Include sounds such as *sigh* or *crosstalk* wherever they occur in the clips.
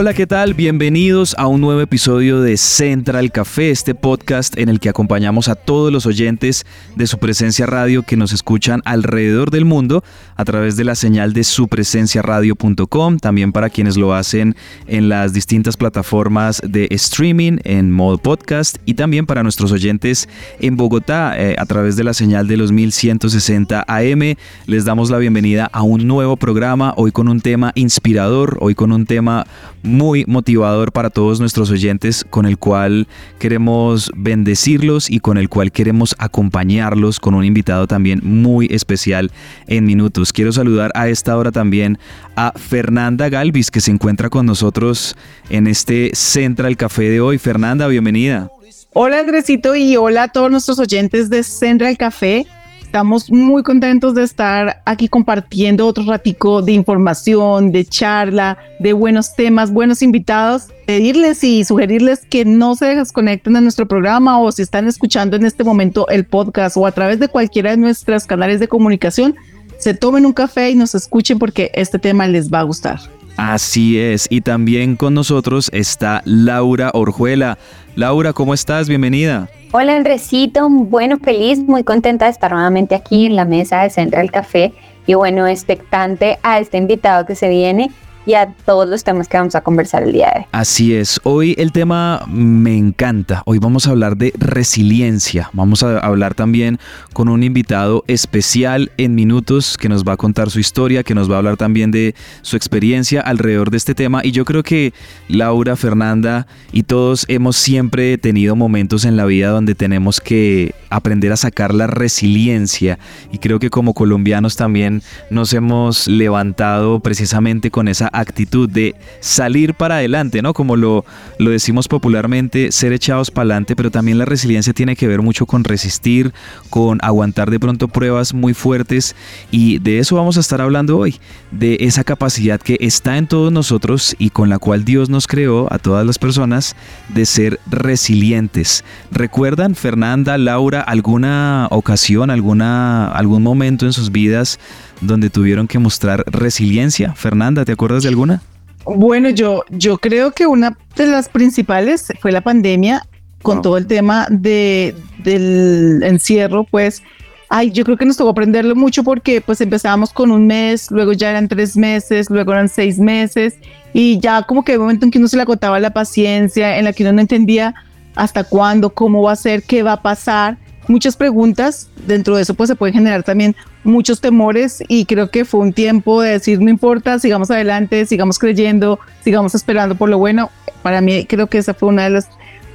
Hola, ¿qué tal? Bienvenidos a un nuevo episodio de Central Café, este podcast en el que acompañamos a todos los oyentes de su presencia radio que nos escuchan alrededor del mundo a través de la señal de supresenciaradio.com, también para quienes lo hacen en las distintas plataformas de streaming en modo podcast y también para nuestros oyentes en Bogotá eh, a través de la señal de los 1160 AM. Les damos la bienvenida a un nuevo programa, hoy con un tema inspirador, hoy con un tema muy motivador para todos nuestros oyentes con el cual queremos bendecirlos y con el cual queremos acompañarlos con un invitado también muy especial en minutos. Quiero saludar a esta hora también a Fernanda Galvis que se encuentra con nosotros en este Central Café de hoy. Fernanda, bienvenida. Hola Andresito y hola a todos nuestros oyentes de Central Café. Estamos muy contentos de estar aquí compartiendo otro ratico de información, de charla, de buenos temas, buenos invitados. Pedirles y sugerirles que no se desconecten de nuestro programa o si están escuchando en este momento el podcast o a través de cualquiera de nuestros canales de comunicación, se tomen un café y nos escuchen porque este tema les va a gustar. Así es, y también con nosotros está Laura Orjuela. Laura, ¿cómo estás? Bienvenida. Hola Andresito, bueno, feliz, muy contenta de estar nuevamente aquí en la mesa de Central Café y bueno, expectante a este invitado que se viene y a todos los temas que vamos a conversar el día de hoy. Así es, hoy el tema me encanta, hoy vamos a hablar de resiliencia, vamos a hablar también con un invitado especial en minutos que nos va a contar su historia, que nos va a hablar también de su experiencia alrededor de este tema. Y yo creo que Laura, Fernanda y todos hemos siempre tenido momentos en la vida donde tenemos que aprender a sacar la resiliencia. Y creo que como colombianos también nos hemos levantado precisamente con esa actitud de salir para adelante, ¿no? Como lo, lo decimos popularmente, ser echados para adelante, pero también la resiliencia tiene que ver mucho con resistir, con aguantar de pronto pruebas muy fuertes y de eso vamos a estar hablando hoy, de esa capacidad que está en todos nosotros y con la cual Dios nos creó a todas las personas de ser resilientes. ¿Recuerdan, Fernanda, Laura, alguna ocasión, alguna, algún momento en sus vidas donde tuvieron que mostrar resiliencia? Fernanda, ¿te acuerdas de alguna? Bueno, yo, yo creo que una de las principales fue la pandemia con todo el tema de, del encierro, pues, ay, yo creo que nos tocó aprenderlo mucho porque pues empezábamos con un mes, luego ya eran tres meses, luego eran seis meses y ya como que el momento en que uno se le agotaba la paciencia, en la que uno no entendía hasta cuándo, cómo va a ser, qué va a pasar muchas preguntas. Dentro de eso, pues se pueden generar también muchos temores y creo que fue un tiempo de decir, no importa, sigamos adelante, sigamos creyendo, sigamos esperando por lo bueno. Para mí creo que esa fue una de las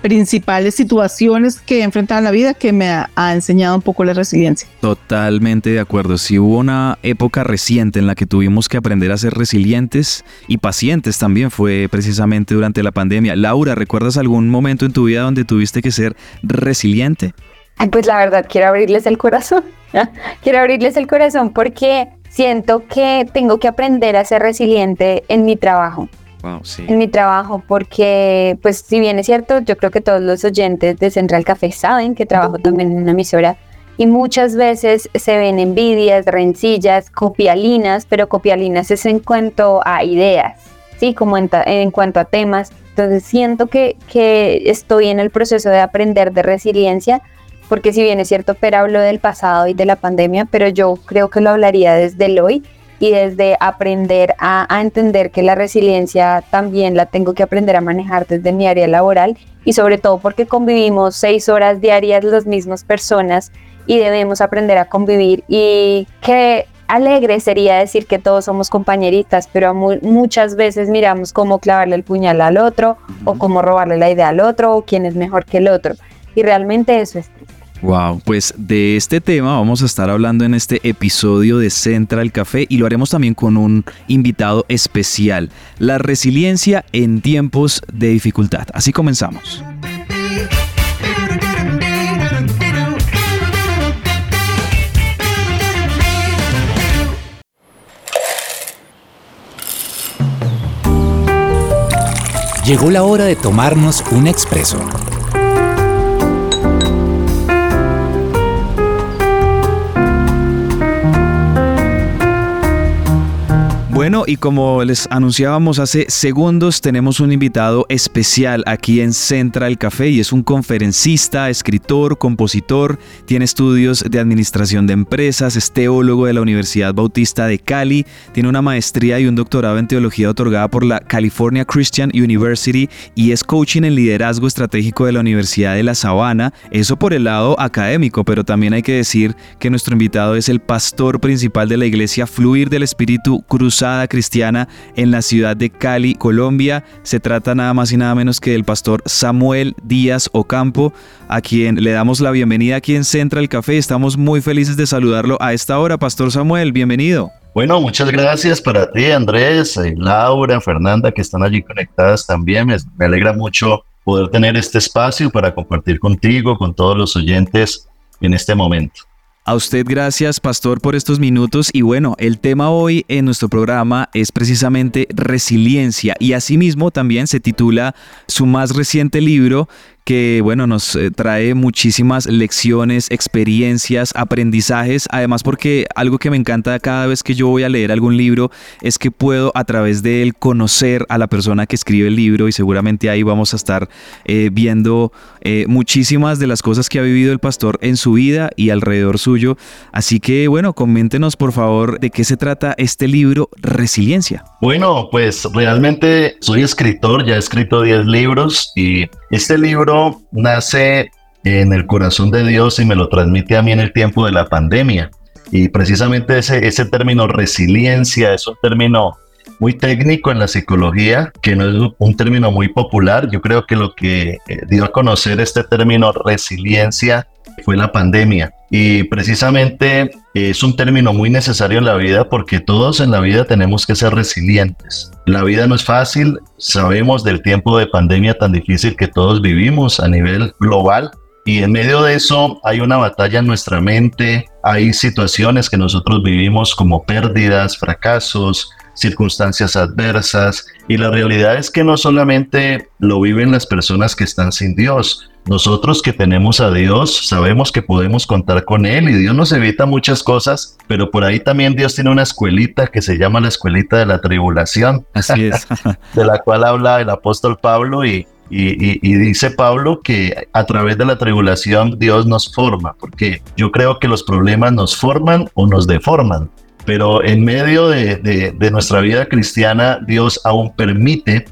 principales situaciones que he enfrentado en la vida que me ha, enseñado un poco la resiliencia. Totalmente de acuerdo. Si hubo una época reciente en la que tuvimos que aprender a ser resilientes y pacientes también fue precisamente durante la pandemia. Laura, ¿recuerdas algún momento en tu vida donde tuviste que ser resiliente? Pues la verdad, quiero abrirles el corazón. *laughs* quiero abrirles el corazón porque siento que tengo que aprender a ser resiliente en mi trabajo. En mi trabajo, porque, pues, si bien es cierto, yo creo que todos los oyentes de Central Café saben que trabajo también en una emisora y muchas veces se ven envidias, rencillas, copialinas, pero copialinas es en cuanto a ideas, ¿sí? Como en, en cuanto a temas. Entonces siento que, que estoy en el proceso de aprender de resiliencia porque si bien es cierto, pero hablo del pasado y de la pandemia, pero yo creo que lo hablaría desde el hoy y desde aprender a, entender que la resiliencia también la tengo que aprender a manejar desde mi área laboral y sobre todo porque convivimos seis horas diarias las mismas personas y debemos aprender a convivir y que alegre sería decir que todos somos compañeritas, pero muchas veces miramos cómo clavarle el puñal al otro o cómo robarle la idea al otro o quién es mejor que el otro. Y realmente eso es Wow, pues de este tema vamos a estar hablando en este episodio de Central Café y lo haremos también con un invitado especial, la resiliencia en tiempos de dificultad. Así comenzamos. Llegó la hora de tomarnos un expreso Bueno, y como les anunciábamos hace segundos, tenemos un invitado especial aquí en Central Café y es un conferencista, escritor, compositor, tiene estudios de administración de empresas, es teólogo de la Universidad Bautista de Cali, tiene una maestría y un doctorado en teología otorgada por la California Christian University y es coaching en liderazgo estratégico de la Universidad de La Sabana, eso por el lado académico, pero también hay que decir que nuestro invitado es el pastor principal de la iglesia Fluir del Espíritu Cruzado Cristiana en la ciudad de Cali, Colombia. Se trata nada más y nada menos que del pastor Samuel Díaz Ocampo, a quien le damos la bienvenida aquí en Central Café. Estamos muy felices de saludarlo a esta hora. Pastor Samuel, bienvenido. Bueno, muchas gracias para ti, Andrés, eh, Laura, Fernanda, que están allí conectadas también. me alegra mucho poder tener este espacio para compartir contigo, con todos los oyentes en este momento. A usted gracias, pastor, por estos minutos. Y bueno, el tema hoy en nuestro programa es precisamente resiliencia y asimismo también se titula su más reciente libro que bueno, nos eh, trae muchísimas lecciones, experiencias, aprendizajes, además porque algo que me encanta cada vez que yo voy a leer algún libro es que puedo a través de él conocer a la persona que escribe el libro y seguramente ahí vamos a estar eh, viendo eh, muchísimas de las cosas que ha vivido el pastor en su vida y alrededor suyo. Así que bueno, coméntenos por favor de qué se trata este libro Resiliencia. Bueno, pues realmente soy escritor, ya he escrito 10 libros y este libro nace en el corazón de Dios y me lo transmite a mí en el tiempo de la pandemia. Y precisamente ese, ese término resiliencia es un término muy técnico en la psicología, que no es un término muy popular. Yo creo que lo que eh, dio a conocer este término resiliencia fue la pandemia. Y precisamente es un término muy necesario en la vida porque todos en la vida tenemos que ser resilientes. La vida no es fácil, sabemos del tiempo de pandemia tan difícil que todos vivimos a nivel global. Y en medio de eso hay una batalla en nuestra mente, hay situaciones que nosotros vivimos como pérdidas, fracasos, circunstancias adversas y la realidad es que no solamente lo viven las personas que están sin Dios, nosotros que tenemos a Dios sabemos que podemos contar con Él y Dios nos evita muchas cosas, pero por ahí también Dios tiene una escuelita que se llama la escuelita de la tribulación, así es, *laughs* de la cual habla el apóstol Pablo y, y, y, dice Pablo que a través de la tribulación Dios nos forma, porque yo creo que los problemas nos forman o nos deforman pero en medio de, nuestra vida cristiana, Dios aún permite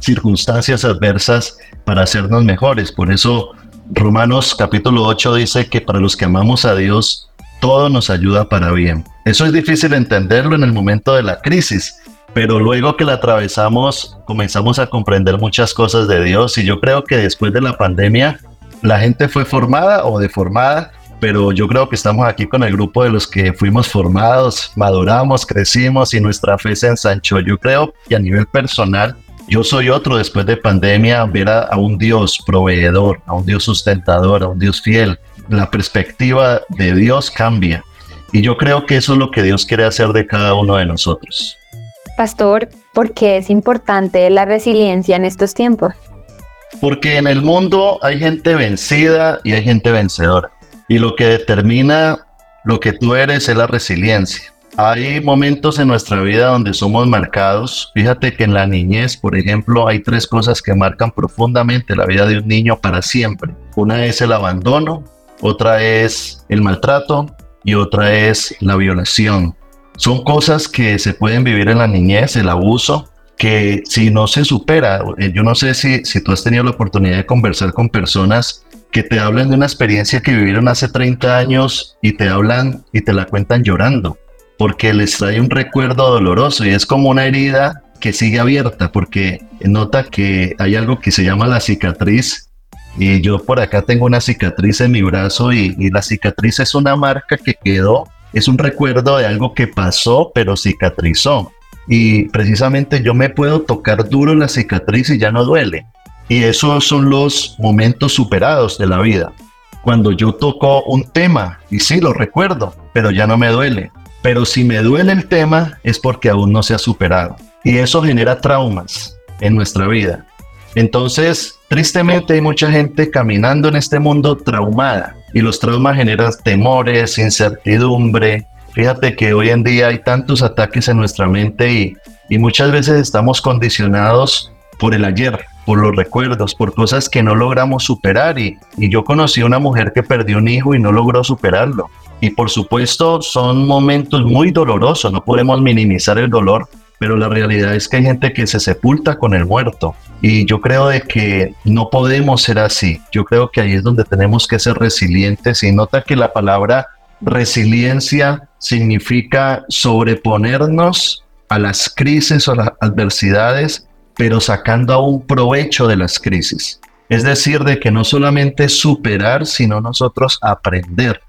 circunstancias adversas para hacernos mejores. Por eso Romanos capítulo 8 dice que para los que amamos a Dios, todo nos ayuda para bien. Eso es difícil entenderlo en el momento de la crisis, pero luego que la atravesamos comenzamos a comprender muchas cosas de Dios y yo creo que después de la pandemia la gente fue formada o deformada pero yo creo que estamos aquí con el grupo de los que fuimos formados, maduramos, crecimos y nuestra fe se ensanchó. Yo creo que a nivel personal, yo soy otro después de pandemia, ver a, un Dios proveedor, a un Dios sustentador, a un Dios fiel. La perspectiva de Dios cambia. Y yo creo que eso es lo que Dios quiere hacer de cada uno de nosotros. Pastor, ¿por qué es importante la resiliencia en estos tiempos? Porque en el mundo hay gente vencida y hay gente vencedora. Y lo que determina lo que tú eres es la resiliencia. Hay momentos en nuestra vida donde somos marcados. Fíjate que en la niñez, por ejemplo, hay tres cosas que marcan profundamente la vida de un niño para siempre. Una es el abandono, otra es el maltrato y otra es la violación. Son cosas que se pueden vivir en la niñez, el abuso, que si no se supera, eh, yo no sé si, si tú has tenido la oportunidad de conversar con personas que te hablan de una experiencia que vivieron hace 30 años y te hablan y te la cuentan llorando, porque les trae un recuerdo doloroso y es como una herida que sigue abierta, porque nota que hay algo que se llama la cicatriz Y yo por acá tengo una cicatriz en mi brazo y, la cicatriz es una marca que quedó, es un recuerdo de algo que pasó, pero cicatrizó. Y precisamente yo me puedo tocar duro la cicatriz y ya no duele. Y esos son los momentos superados de la vida. Cuando yo toco un tema, y sí lo recuerdo, pero ya no me duele. Pero si me duele el tema es porque aún no se ha superado. Y eso genera traumas en nuestra vida. Entonces, tristemente hay mucha gente caminando en este mundo traumada. Y los traumas generan temores, incertidumbre. Fíjate que hoy en día hay tantos ataques en nuestra mente y, y muchas veces estamos condicionados por el ayer, por los recuerdos, por cosas que no logramos superar. Y, y yo conocí a una mujer que perdió un hijo y no logró superarlo. Y por supuesto son momentos muy dolorosos, no podemos minimizar el dolor, pero la realidad es que hay gente que se sepulta con el muerto. Y yo creo de que no podemos ser así. Yo creo que ahí es donde tenemos que ser resilientes y nota que la palabra resiliencia significa sobreponernos a las crisis o las adversidades pero sacando aún provecho de las crisis. Es decir, de que no solamente superar, sino nosotros aprender,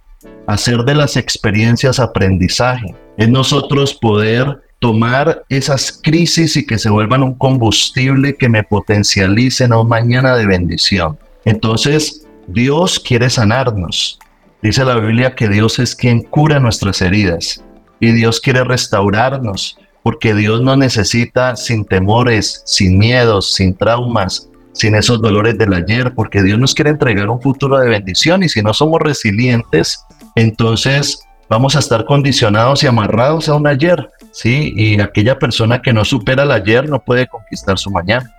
hacer de las experiencias aprendizaje. Es nosotros poder tomar esas crisis y que se vuelvan un combustible que me potencialicen a un mañana de bendición. Entonces, Dios quiere sanarnos. Dice la Biblia que Dios es quien cura nuestras heridas y Dios quiere restaurarnos porque Dios no necesita sin temores, sin miedos, sin traumas, sin esos dolores del ayer, porque Dios nos quiere entregar un futuro de bendición y si no somos resilientes, entonces vamos a estar condicionados y amarrados a un ayer, ¿sí? Y aquella persona que no supera el ayer no puede conquistar su mañana.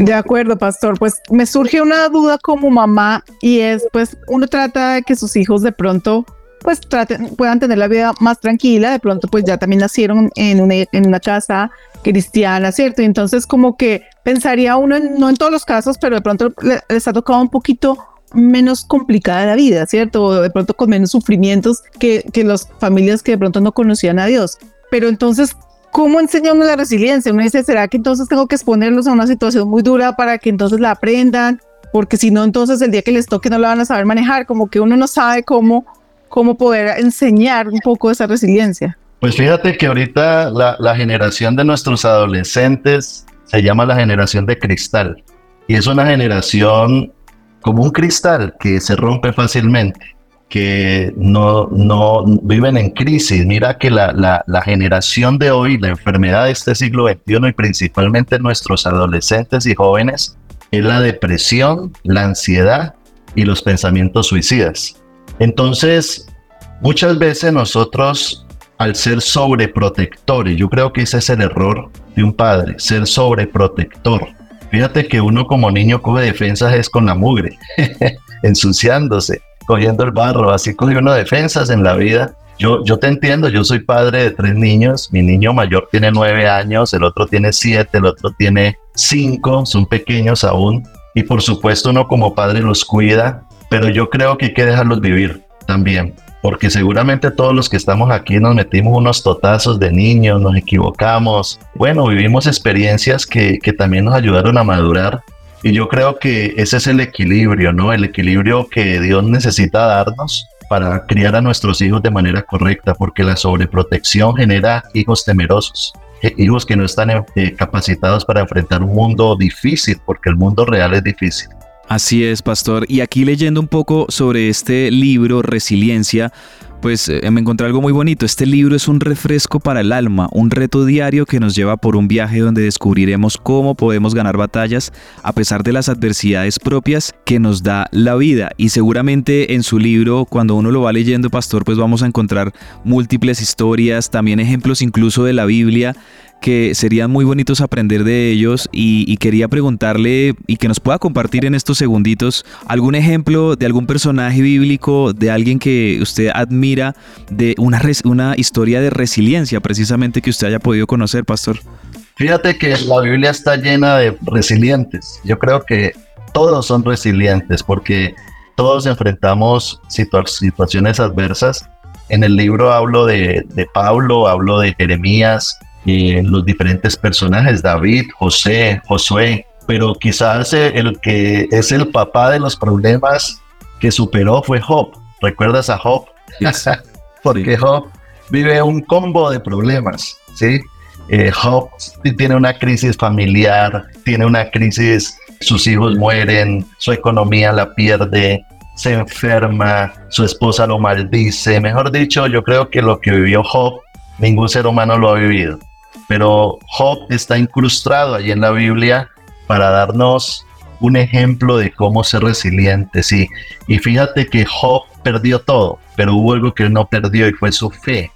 De acuerdo, pastor. Pues me surge una duda como mamá y es, pues uno trata de que sus hijos de pronto pues traten, puedan tener la vida más tranquila, de pronto pues ya también nacieron en una, en una casa cristiana, ¿cierto? Y entonces como que pensaría uno, no en todos los casos, pero de pronto les ha tocado un poquito menos complicada la vida, ¿cierto? O de pronto con menos sufrimientos que, que las familias que de pronto no conocían a Dios. Pero entonces, ¿cómo enseña uno la resiliencia? Uno dice, ¿será que entonces tengo que exponerlos a una situación muy dura para que entonces la aprendan? Porque si no, entonces el día que les toque no la van a saber manejar, como que uno no sabe cómo cómo poder enseñar un poco esa resiliencia. Pues fíjate que ahorita la, generación de nuestros adolescentes se llama la generación de cristal y es una generación como un cristal que se rompe fácilmente, que no, no viven en crisis. Mira que la, la, la, generación de hoy, la enfermedad de este siglo XXI y principalmente nuestros adolescentes y jóvenes, es la depresión, la ansiedad y los pensamientos suicidas. Entonces, muchas veces nosotros, al ser sobreprotectores, yo creo que ese es el error de un padre, ser sobreprotector. Fíjate que uno como niño coge defensas es con la mugre, *laughs* ensuciándose, cogiendo el barro, así coge uno defensas en la vida. Yo, yo te entiendo, yo soy padre de tres niños, mi niño mayor tiene nueve años, el otro tiene siete, el otro tiene cinco, son pequeños aún, y por supuesto uno como padre los cuida, pero yo creo que hay que dejarlos vivir también, porque seguramente todos los que estamos aquí nos metimos unos totazos de niños, nos equivocamos, bueno, vivimos experiencias que, que también nos ayudaron a madurar y yo creo que ese es el equilibrio, ¿no? El equilibrio que Dios necesita darnos para criar a nuestros hijos de manera correcta, porque la sobreprotección genera hijos temerosos, hijos que no están eh, capacitados para enfrentar un mundo difícil, porque el mundo real es difícil. Así es, pastor. Y aquí leyendo un poco sobre este libro, Resiliencia, pues eh, me encontré algo muy bonito. Este libro es un refresco para el alma, un reto diario que nos lleva por un viaje donde descubriremos cómo podemos ganar batallas a pesar de las adversidades propias que nos da la vida. Y seguramente en su libro, cuando uno lo va leyendo, pastor, pues vamos a encontrar múltiples historias, también ejemplos incluso de la Biblia que serían muy bonitos aprender de ellos y, quería preguntarle y que nos pueda compartir en estos segunditos algún ejemplo de algún personaje bíblico, de alguien que usted admira, de una, una historia de resiliencia precisamente que usted haya podido conocer, pastor. Fíjate que la Biblia está llena de resilientes. Yo creo que todos son resilientes porque todos enfrentamos situaciones adversas. En el libro hablo de, de Pablo, hablo de Jeremías, los diferentes personajes, David, José, Josué, pero quizás el que es el papá de los problemas que superó fue Job. ¿Recuerdas a Job? *laughs* Porque Job vive un combo de problemas, ¿sí? Eh, Job tiene una crisis familiar, tiene una crisis, sus hijos mueren, su economía la pierde, se enferma, su esposa lo maldice. Mejor dicho, yo creo que lo que vivió Job, ningún ser humano lo ha vivido. Pero Job está incrustado allí en la Biblia para darnos un ejemplo de cómo ser resiliente, sí. Y fíjate que Job perdió todo, pero hubo algo que no perdió y fue su fe.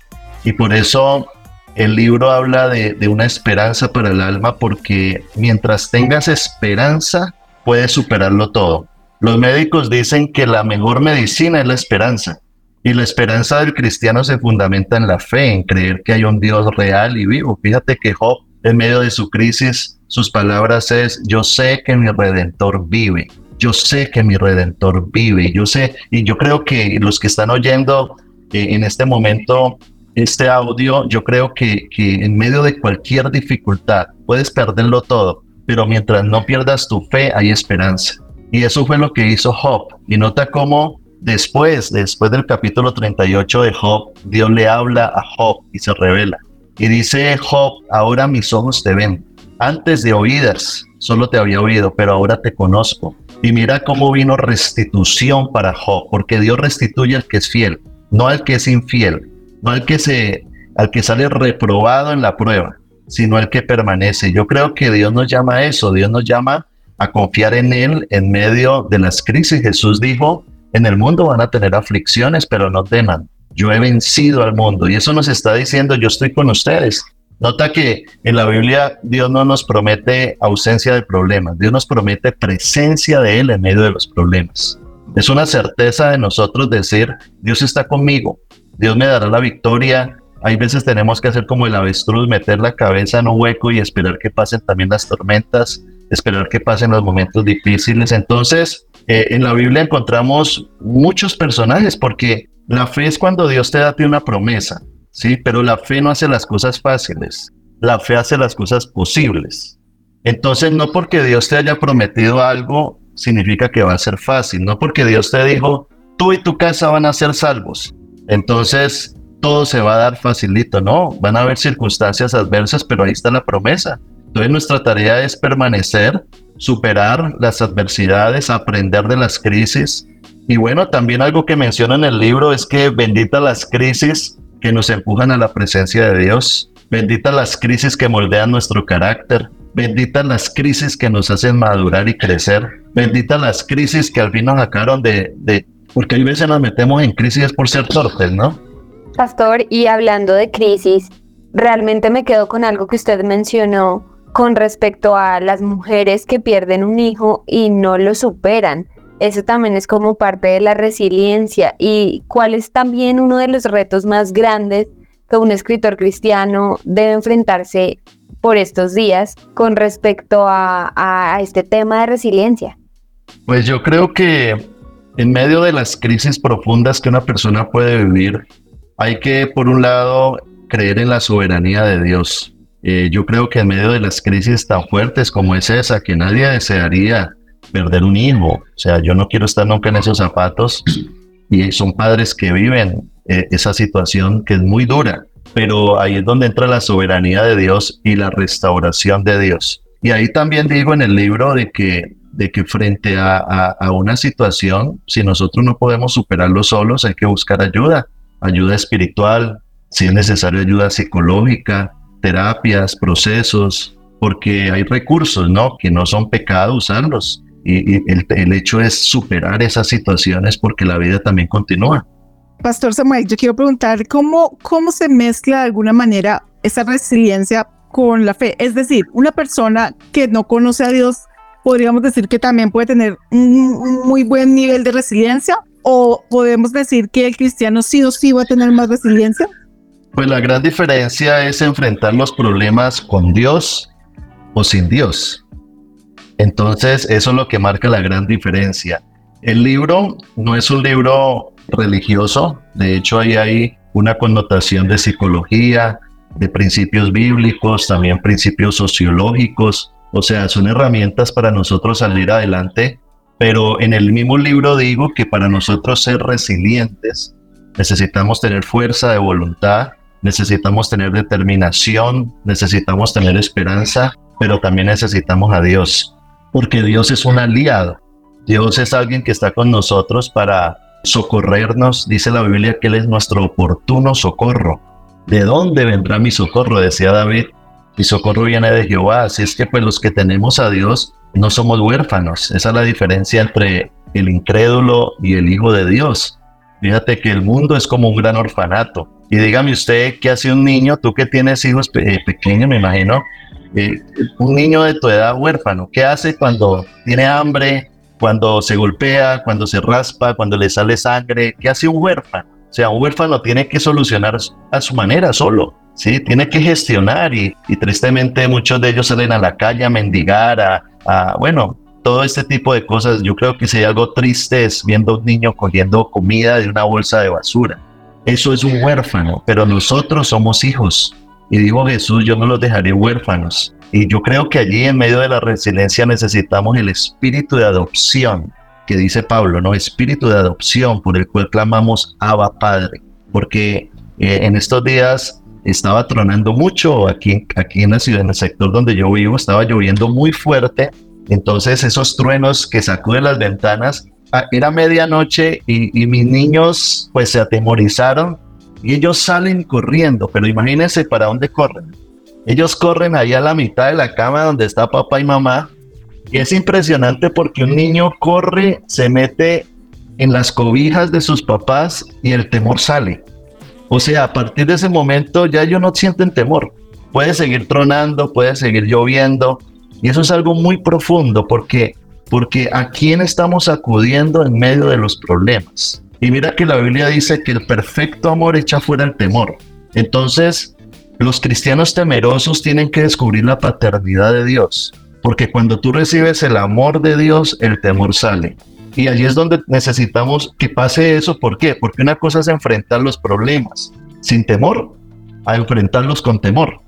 Y por eso el libro habla de una esperanza para el alma, porque mientras tengas esperanza, puedes superarlo todo. Los médicos dicen que la mejor medicina es la esperanza. Y la esperanza del cristiano se fundamenta en la fe, en creer que hay un Dios real y vivo. Fíjate que Job, en medio de su crisis, sus palabras es, yo sé que mi redentor vive, yo sé que mi redentor vive, yo sé, y yo creo que los que están oyendo eh, en este momento este audio, yo creo que, que en medio de cualquier dificultad puedes perderlo todo, pero mientras no pierdas tu fe hay esperanza. Y eso fue lo que hizo Job. Y nota cómo después, después del capítulo 38 de Job, Dios le habla a Job y se revela. Y dice Job, ahora mis ojos te ven, antes de oídas, solo te había oído, pero ahora te conozco. Y mira cómo vino restitución para Job, porque Dios restituye al que es fiel, no al que es infiel, no al que se al que sale reprobado en la prueba, sino al que permanece. Yo creo que Dios nos llama a eso, Dios nos llama a confiar en él en medio de las crisis. Jesús dijo, en el mundo van a tener aflicciones, pero no teman. Yo he vencido al mundo y eso nos está diciendo, yo estoy con ustedes. Nota que en la Biblia Dios no nos promete ausencia de problemas, Dios nos promete presencia de Él en medio de los problemas. Es una certeza de nosotros decir, Dios está conmigo, Dios me dará la victoria. Hay veces tenemos que hacer como el avestruz, meter la cabeza en un hueco y esperar que pasen también las tormentas, esperar que pasen los momentos difíciles. Entonces, eh, en la Biblia encontramos muchos personajes porque la fe es cuando Dios te da una promesa. ¿sí? Pero la fe no hace las cosas fáciles, la fe hace las cosas posibles. Entonces, no porque Dios te haya prometido algo, significa que va a ser fácil, no porque Dios te dijo, tú y tu casa van a ser salvos. Entonces, todo se va a dar facilito, no, van a haber circunstancias adversas, pero ahí está la promesa. Entonces, nuestra tarea es permanecer, superar las adversidades, aprender de las crisis. Y bueno, también algo que menciona en el libro es que bendita las crisis que nos empujan a la presencia de Dios. Benditas las crisis que moldean nuestro carácter. Benditas las crisis que nos hacen madurar y crecer. Benditas las crisis que al fin nos sacaron de, de... Porque hay veces nos metemos en crisis por ser torpes, ¿no? Pastor, y hablando de crisis, realmente me quedo con algo que usted mencionó con respecto a las mujeres que pierden un hijo y no lo superan eso también es como parte de la resiliencia y cuál es también uno de los retos más grandes que un escritor cristiano debe enfrentarse por estos días con respecto a, este tema de resiliencia. Pues yo creo que en medio de las crisis profundas que una persona puede vivir, hay que, por un lado, creer en la soberanía de Dios. Eh, yo creo que en medio de las crisis tan fuertes como es esa, que nadie desearía perder un hijo. O sea, yo no quiero estar nunca en esos zapatos y son padres que viven eh, esa situación que es muy dura, pero ahí es donde entra la soberanía de Dios y la restauración de Dios. Y ahí también digo en el libro de que, de que frente a, a una situación, si nosotros no podemos superarlo solos, hay que buscar ayuda, ayuda espiritual, si es necesario ayuda psicológica, terapias, procesos, porque hay recursos, ¿no? Que no son pecado usarlos y, el, hecho es superar esas situaciones porque la vida también continúa. Pastor Samuel, yo quiero preguntar cómo, cómo se mezcla de alguna manera esa resiliencia con la fe. Es decir, una persona que no conoce a Dios, podríamos decir que también puede tener un, muy buen nivel de resiliencia o podemos decir que el cristiano sí o sí va a tener más resiliencia. Pues la gran diferencia es enfrentar los problemas con Dios o sin Dios. Entonces, eso es lo que marca la gran diferencia. El libro no es un libro religioso, de hecho ahí hay una connotación de psicología, de principios bíblicos, también principios sociológicos, O sea, son herramientas para nosotros salir adelante, pero en el mismo libro digo que para nosotros ser resilientes necesitamos tener fuerza de voluntad, necesitamos tener determinación, necesitamos tener esperanza, pero también necesitamos a Dios, porque Dios es un aliado. Dios es alguien que está con nosotros para socorrernos. Dice la Biblia que Él es nuestro oportuno socorro. ¿De dónde vendrá mi socorro? Decía David. Mi socorro viene de Jehová. Así es que pues los que tenemos a Dios no somos huérfanos. Esa es la diferencia entre el incrédulo y el hijo de Dios. Fíjate que el mundo es como un gran orfanato. Y dígame usted, ¿qué hace un niño? Tú que tienes hijos eh, pequeños, me imagino, eh, un niño de tu edad huérfano, ¿qué hace cuando tiene hambre, cuando se golpea, cuando se raspa, cuando le sale sangre? ¿Qué hace un huérfano? O sea, un huérfano tiene que solucionar a su manera solo, ¿sí? Tiene que gestionar y, tristemente muchos de ellos salen a la calle a mendigar, a, bueno, todo este tipo de cosas. Yo creo que hay algo triste es viendo a un niño cogiendo comida de una bolsa de basura. Eso es un huérfano, pero nosotros somos hijos. Y dijo Jesús, yo no los dejaré huérfanos. Y yo creo que allí en medio de la resiliencia necesitamos el espíritu de adopción, que dice Pablo, ¿no? Espíritu de adopción por el cual clamamos Abba Padre. Porque eh, en estos días estaba tronando mucho aquí, aquí en la ciudad, en el sector donde yo vivo, estaba lloviendo muy fuerte. Entonces esos truenos que sacuden las ventanas, era medianoche y, y mis niños pues se atemorizaron y ellos salen corriendo, pero imagínense para dónde corren. Ellos corren ahí a la mitad de la cama donde está papá y mamá. Y es impresionante porque un niño corre, se mete en las cobijas de sus papás y el temor sale. O sea, a partir de ese momento ya ellos no sienten temor. Puede seguir tronando, puede seguir lloviendo. Y eso es algo muy profundo porque, porque a quién estamos acudiendo en medio de los problemas. Y mira que la Biblia dice que el perfecto amor echa fuera el temor. Entonces, los cristianos temerosos tienen que descubrir la paternidad de Dios, porque cuando tú recibes el amor de Dios, el temor sale. Y allí es donde necesitamos que pase eso. ¿Por qué? Porque una cosa es enfrentar los problemas sin temor a enfrentarlos con temor.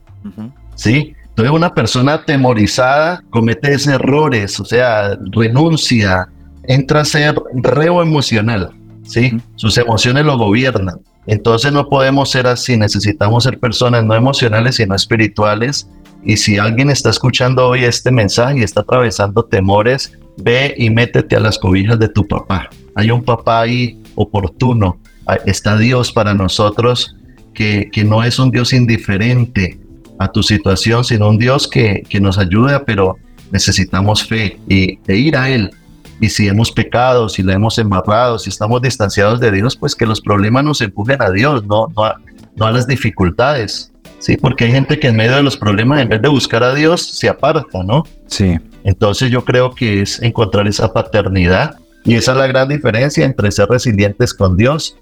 ¿Sí? Entonces una persona atemorizada comete errores, o sea, renuncia, entra a ser reo emocional. ¿sí? Sus emociones lo gobiernan. Entonces no podemos ser así, necesitamos ser personas no emocionales sino espirituales. Y si alguien está escuchando hoy este mensaje y está atravesando temores, ve y métete a las cobijas de tu papá. Hay un papá ahí oportuno. Está Dios para nosotros que, que no es un Dios indiferente a tu situación, sino un Dios que, que nos ayuda, pero necesitamos fe y, e ir a Él y si hemos pecado, si la hemos embarrado, si estamos distanciados de Dios, pues que los problemas nos empujen a Dios, no, no, a, no a las dificultades. Sí, porque hay gente que en medio de los problemas, en vez de buscar a Dios, se aparta, ¿no? Sí. Entonces yo creo que es encontrar esa paternidad y esa es la gran diferencia entre ser resilientes con Dios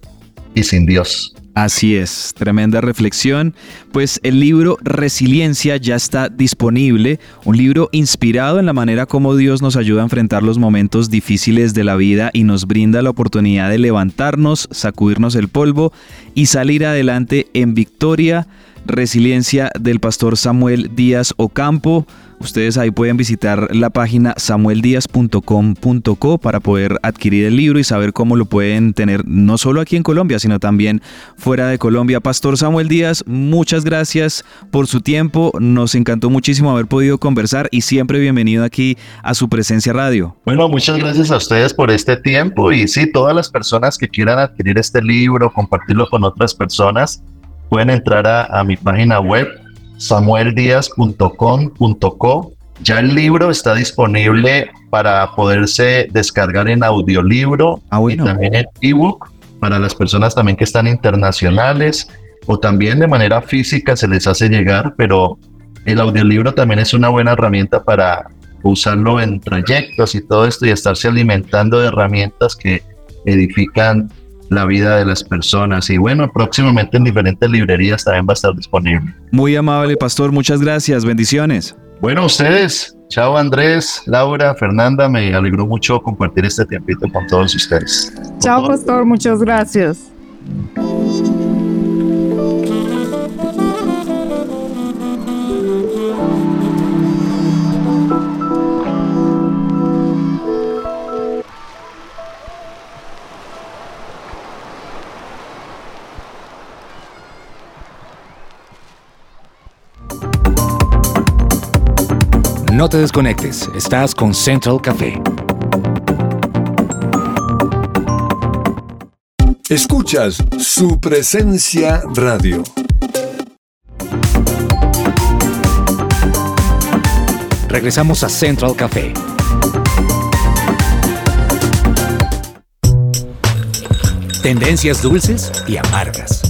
y sin Dios. Así es, tremenda reflexión. Pues el libro Resiliencia ya está disponible, un libro inspirado en la manera como Dios nos ayuda a enfrentar los momentos difíciles de la vida y nos brinda la oportunidad de levantarnos, sacudirnos el polvo y salir adelante en victoria. Resiliencia del pastor Samuel Díaz Ocampo. Ustedes ahí pueden visitar la página samueldias.com.co para poder adquirir el libro y saber cómo lo pueden tener no solo aquí en Colombia, sino también fuera de Colombia. Pastor Samuel Díaz, muchas gracias por su tiempo. Nos encantó muchísimo haber podido conversar y siempre bienvenido aquí a su presencia radio. Bueno, muchas gracias a ustedes por este tiempo y sí, todas las personas que quieran adquirir este libro, compartirlo con otras personas, pueden entrar a, a mi página web samueldias.com.co. Ya el libro está disponible para poderse descargar en audiolibro ah, y también en ebook para las personas también que están internacionales o también de manera física se les hace llegar, pero el audiolibro también es una buena herramienta para usarlo en trayectos y todo esto y estarse alimentando de herramientas que edifican la vida de las personas. Y bueno, próximamente en diferentes librerías también va a estar disponible. Muy amable, pastor. Muchas gracias. Bendiciones. Bueno, ustedes. Chao Andrés, Laura, Fernanda. Me alegró mucho compartir este tiempito con todos ustedes. Chao, pastor. Muchas gracias. No te desconectes, estás con Central Café. Escuchas su presencia radio. Regresamos a Central Café. Tendencias dulces y amargas.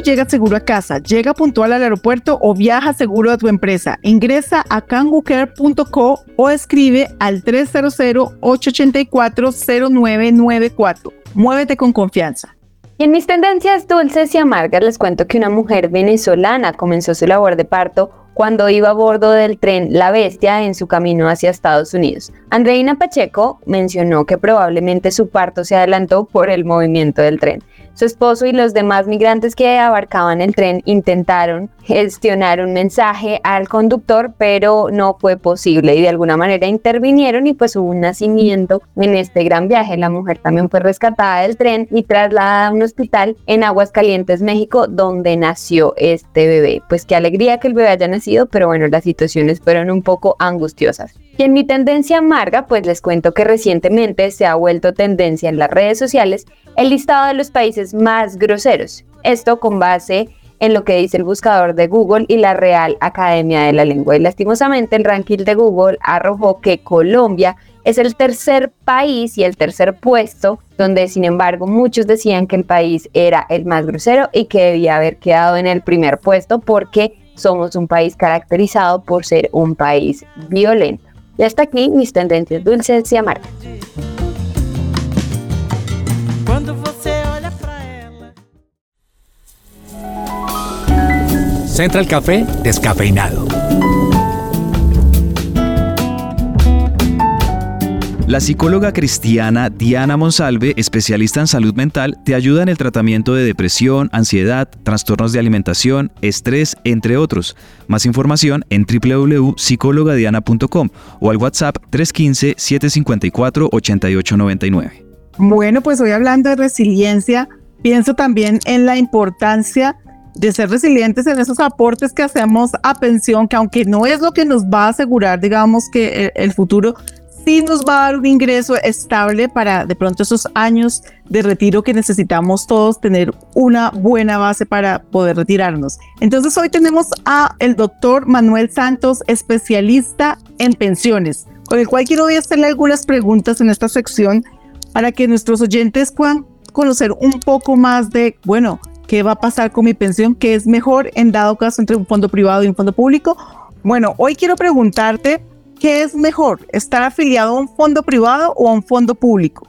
Kangu llega seguro a casa, llega puntual al aeropuerto o viaja seguro a tu empresa. Ingresa a kangucare.co o escribe al 300-884-0994. Muévete con confianza. Y en mis tendencias dulces y amargas les cuento que una mujer venezolana comenzó su labor de parto cuando iba a bordo del tren La Bestia en su camino hacia Estados Unidos. Andreina Pacheco mencionó que probablemente su parto se adelantó por el movimiento del tren. Su esposo y los demás migrantes que abarcaban el tren intentaron gestionar un mensaje al conductor, pero no fue posible y de alguna manera intervinieron y pues hubo un nacimiento en este gran viaje. La mujer también fue rescatada del tren y trasladada a un hospital en Aguascalientes, México, donde nació este bebé. Pues qué alegría que el bebé haya nacido, pero bueno, las situaciones fueron un poco angustiosas. Y en mi tendencia amarga, pues les cuento que recientemente se ha vuelto tendencia en las redes sociales el listado de los países más groseros. Esto con base en lo que dice el buscador de Google y la Real Academia de la Lengua. Y lastimosamente el ranking de Google arrojó que Colombia es el tercer país y el tercer puesto, donde sin embargo muchos decían que el país era el más grosero y que debía haber quedado en el primer puesto porque somos un país caracterizado por ser un país violento. Y hasta aquí mis tendencias dulces y amargas. Central Café descafeinado. La psicóloga cristiana Diana Monsalve, especialista en salud mental, te ayuda en el tratamiento de depresión, ansiedad, trastornos de alimentación, estrés, entre otros. Más información en www.psicologadiana.com o al WhatsApp 315-754-8899. Bueno, pues hoy hablando de resiliencia, pienso también en la importancia de ser resilientes en esos aportes que hacemos a pensión, que aunque no es lo que nos va a asegurar, digamos, que el, futuro sí nos va a dar un ingreso estable para de pronto esos años de retiro que necesitamos todos tener una buena base para poder retirarnos. Entonces hoy tenemos a el doctor Manuel Santos, especialista en pensiones, con el cual quiero hacerle algunas preguntas en esta sección para que nuestros oyentes puedan conocer un poco más de, bueno, qué va a pasar con mi pensión, qué es mejor en dado caso entre un fondo privado y un fondo público. Bueno, hoy quiero preguntarte ¿qué es mejor? ¿Estar afiliado a un fondo privado o a un fondo público?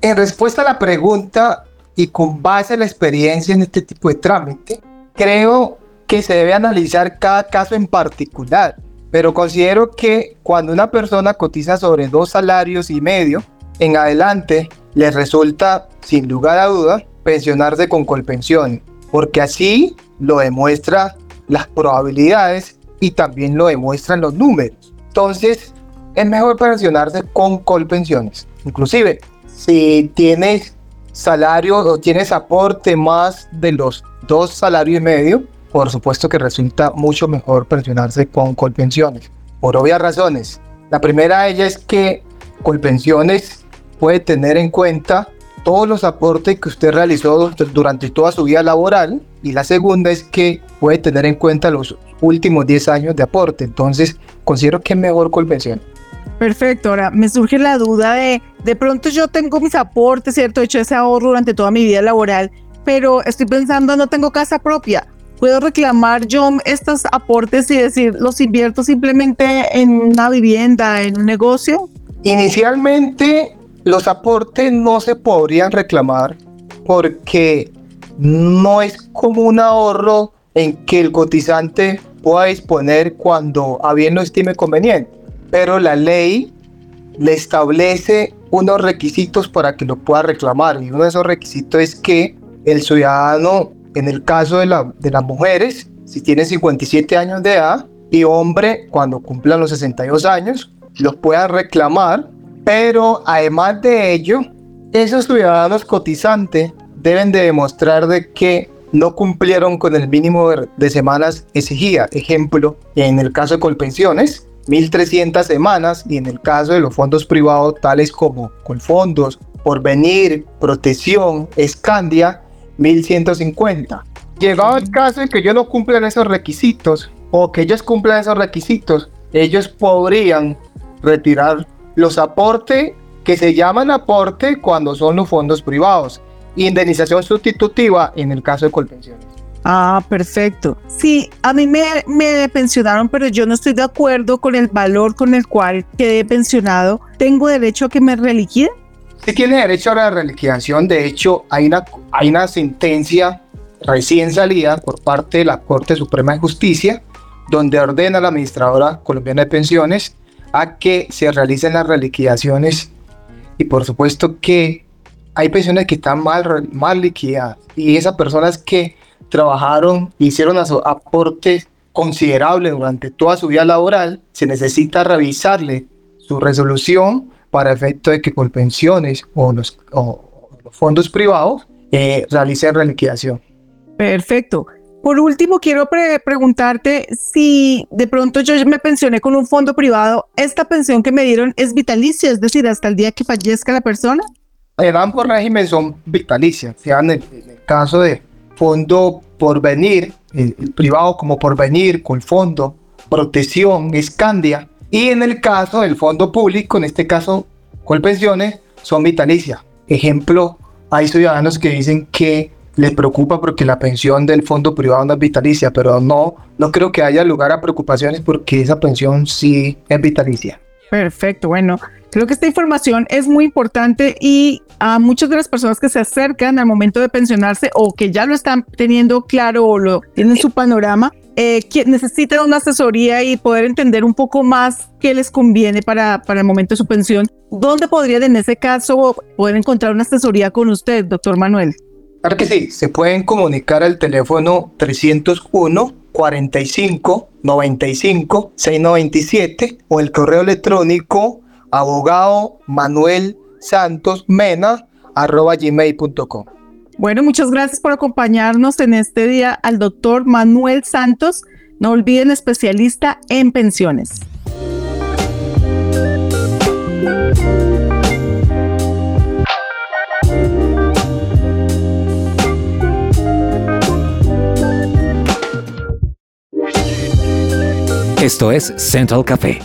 En respuesta a la pregunta y con base en la experiencia en este tipo de trámite, creo que se debe analizar cada caso en particular, pero considero que cuando una persona cotiza sobre dos salarios y medio en adelante, le resulta, sin lugar a duda, pensionarse con Colpensiones, porque así lo demuestra las probabilidades y también lo demuestran los números. Entonces, es mejor pensionarse con Colpensiones. Inclusive, si tienes salario o tienes aporte más de los dos salarios y medio, por supuesto que resulta mucho mejor pensionarse con Colpensiones. Por obvias razones. La primera de ellas es que Colpensiones puede tener en cuenta todos los aportes que usted realizó durante toda su vida laboral y la segunda es que puede tener en cuenta los últimos 10 años de aporte. Entonces, considero que es mejor Colpensión. Perfecto, ahora me surge la duda de, de pronto yo tengo mis aportes, ¿cierto? He hecho ese ahorro durante toda mi vida laboral, pero estoy pensando, no tengo casa propia. ¿Puedo reclamar yo estos aportes y decir, los invierto simplemente en una vivienda, en un negocio? Inicialmente, los aportes no se podrían reclamar porque no es como un ahorro en que el cotizante pueda disponer cuando a bien lo estime conveniente. Pero la ley le establece unos requisitos para que lo pueda reclamar. Y uno de esos requisitos es que el ciudadano, en el caso de, la, de las mujeres, si tiene 57 años de edad, y hombre, cuando cumplan los 62 años, los pueda reclamar. Pero además de ello, esos ciudadanos cotizantes deben de demostrar de que no cumplieron con el mínimo de semanas exigida. Ejemplo, en el caso de Colpensiones, 1.300 semanas y en el caso de los fondos privados tales como Colfondos, Porvenir, Protección, Escandia, 1.150. Llegado el caso de que ellos no cumplan esos requisitos o que ellos cumplan esos requisitos, ellos podrían retirar los aportes que se llaman aporte cuando son los fondos privados. Indemnización sustitutiva en el caso de Colpensiones. Ah, perfecto. Sí, a mí me, me pensionaron, pero yo no estoy de acuerdo con el valor con el cual quedé pensionado. ¿Tengo derecho a que me reliquiden? Sí tiene derecho a la reliquidación. De hecho, hay una, hay una sentencia recién salida por parte de la Corte Suprema de Justicia donde ordena a la administradora colombiana de pensiones a que se realicen las reliquidaciones y por supuesto que hay pensiones que están mal, mal liquidadas y esas personas que trabajaron, hicieron aportes considerables durante toda su vida laboral, se necesita revisarle su resolución para efecto de que por pensiones o los, fondos privados eh, realicen reliquidación. Perfecto. Por último, quiero preguntarte si de pronto yo me pensioné con un fondo privado, ¿esta pensión que me dieron es vitalicia, es decir, hasta el día que fallezca la persona? En ambos regímenes son vitalicias, sea en el, caso de fondo por venir, el, privado como por venir, con fondo, protección, escandia, y en el caso del fondo público, en este caso pensiones, son vitalicias. Ejemplo, hay ciudadanos que dicen que les preocupa porque la pensión del fondo privado no es vitalicia, pero no, no creo que haya lugar a preocupaciones porque esa pensión sí es vitalicia. Perfecto, bueno, creo que esta información es muy importante y a muchas de las personas que se acercan al momento de pensionarse o que ya lo están teniendo claro o lo tienen su panorama, eh, necesitan una asesoría y poder entender un poco más qué les conviene para, para el momento de su pensión, ¿dónde podrían en ese caso poder encontrar una asesoría con usted, doctor Manuel? Claro que sí, se pueden comunicar al teléfono 301 45 95 697 o el correo electrónico abogado Manuel Santos Mena arroba gmail.com. Bueno, muchas gracias por acompañarnos en este día al doctor Manuel Santos. No olviden especialista en pensiones. Esto es Central Café.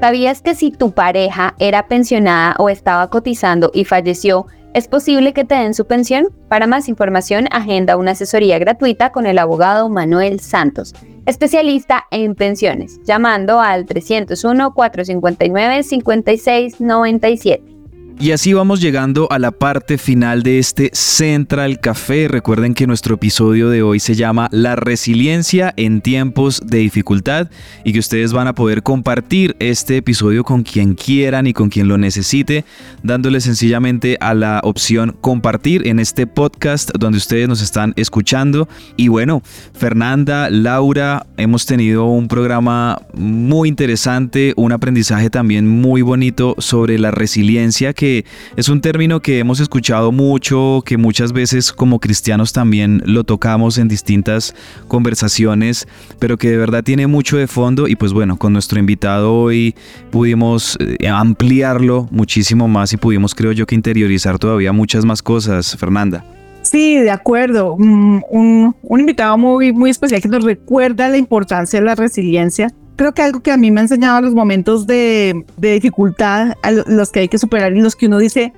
¿Sabías que si tu pareja era pensionada o estaba cotizando y falleció, es posible que te den su pensión? Para más información, agenda una asesoría gratuita con el abogado Manuel Santos, especialista en pensiones, llamando al 301 459 5697. Y así vamos llegando a la parte final de este Central Café. Recuerden que nuestro episodio de hoy se llama La resiliencia en tiempos de dificultad y que ustedes van a poder compartir este episodio con quien quieran y con quien lo necesite, dándole sencillamente a la opción compartir en este podcast donde ustedes nos están escuchando. Y bueno, Fernanda, Laura, hemos tenido un programa muy interesante, un aprendizaje también muy bonito sobre la resiliencia que es un término que hemos escuchado mucho, que muchas veces como cristianos también lo tocamos en distintas conversaciones, pero que de verdad tiene mucho de fondo y pues bueno, con nuestro invitado hoy pudimos eh, ampliarlo muchísimo más y pudimos creo yo que interiorizar todavía muchas más cosas, Fernanda. Sí, de acuerdo. Mm, un, un, invitado muy, muy especial que nos recuerda la importancia de la resiliencia creo que algo que a mí me ha enseñado los momentos de, dificultad, a los que hay que superar y los que uno dice,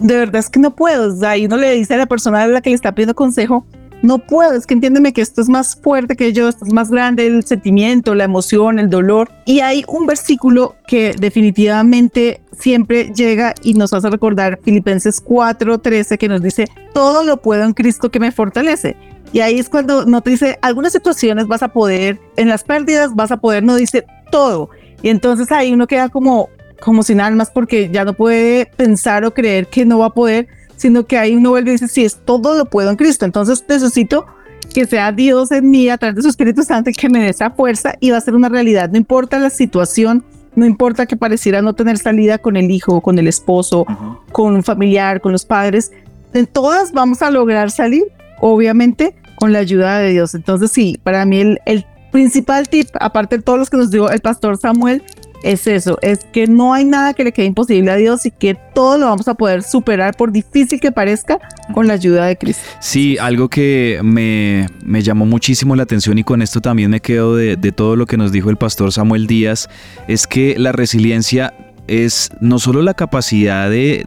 de verdad es que no puedo, o sea, y uno le dice a la persona a la que le está pidiendo consejo, no puedo, es que entiéndeme que esto es más fuerte que yo, esto es más grande, el sentimiento, la emoción, el dolor. Y hay un versículo que definitivamente siempre llega y nos hace recordar Filipenses 4:13 que nos dice, todo lo puedo en Cristo que me fortalece. Y ahí es cuando no te dice, algunas situaciones vas a poder, en las pérdidas vas a poder, no dice todo. Y entonces ahí uno queda como, como sin almas porque ya no puede pensar o creer que no va a poder, sino que ahí uno vuelve y dice, sí, es todo lo puedo en Cristo. Entonces necesito que sea Dios en mí a través de su Espíritu Santo que me dé esa fuerza y va a ser una realidad. No importa la situación, no importa que pareciera no tener salida con el hijo, con el esposo, con un familiar, con los padres, en todas vamos a lograr salir, obviamente con la ayuda de Dios. Entonces sí, para mí el, principal tip, aparte de todos los que nos dio el pastor Samuel, es eso, es que no hay nada que le quede imposible a Dios y que todo lo vamos a poder superar por difícil que parezca con la ayuda de Cristo. Sí, algo que me, me llamó muchísimo la atención y con esto también me quedo de todo lo que nos dijo el pastor Samuel Díaz, es que la resiliencia es no solo la capacidad de,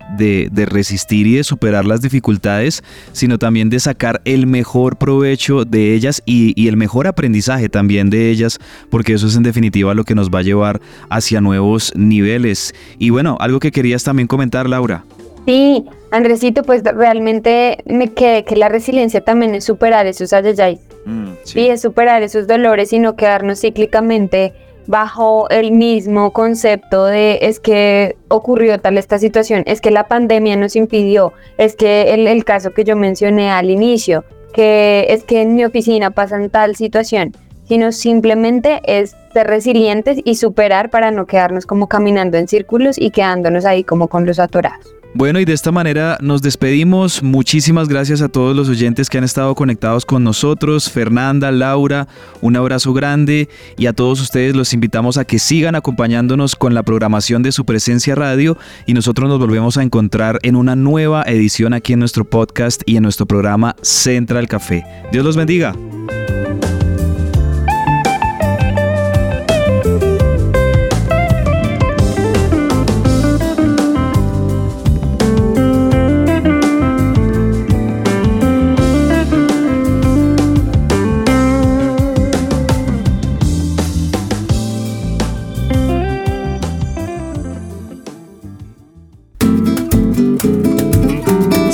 resistir y de superar las dificultades, sino también de sacar el mejor provecho de ellas y, y, el mejor aprendizaje también de ellas, porque eso es en definitiva lo que nos va a llevar hacia nuevos niveles. Y bueno, algo que querías también comentar, Laura. Sí, Andresito, pues realmente me quedé que la resiliencia también es superar esos ayayay. Mm, sí. Es superar esos dolores y no quedarnos cíclicamente bajo el mismo concepto de es que ocurrió tal esta situación, es que la pandemia nos impidió, es que el, el caso que yo mencioné al inicio, que es que en mi oficina pasan tal situación, sino simplemente es ser resilientes y superar para no quedarnos como caminando en círculos y quedándonos ahí como con los atorados. Bueno, y de esta manera nos despedimos. Muchísimas gracias a todos los oyentes que han estado conectados con nosotros. Fernanda, Laura, un abrazo grande y a todos ustedes los invitamos a que sigan acompañándonos con la programación de su presencia radio y nosotros nos volvemos a encontrar en una nueva edición aquí en nuestro podcast y en nuestro programa Central Café. Dios los bendiga.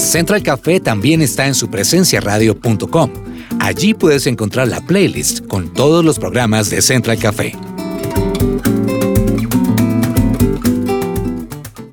Central Café también está en su presencia radio.com. Allí puedes encontrar la playlist con todos los programas de Central Café.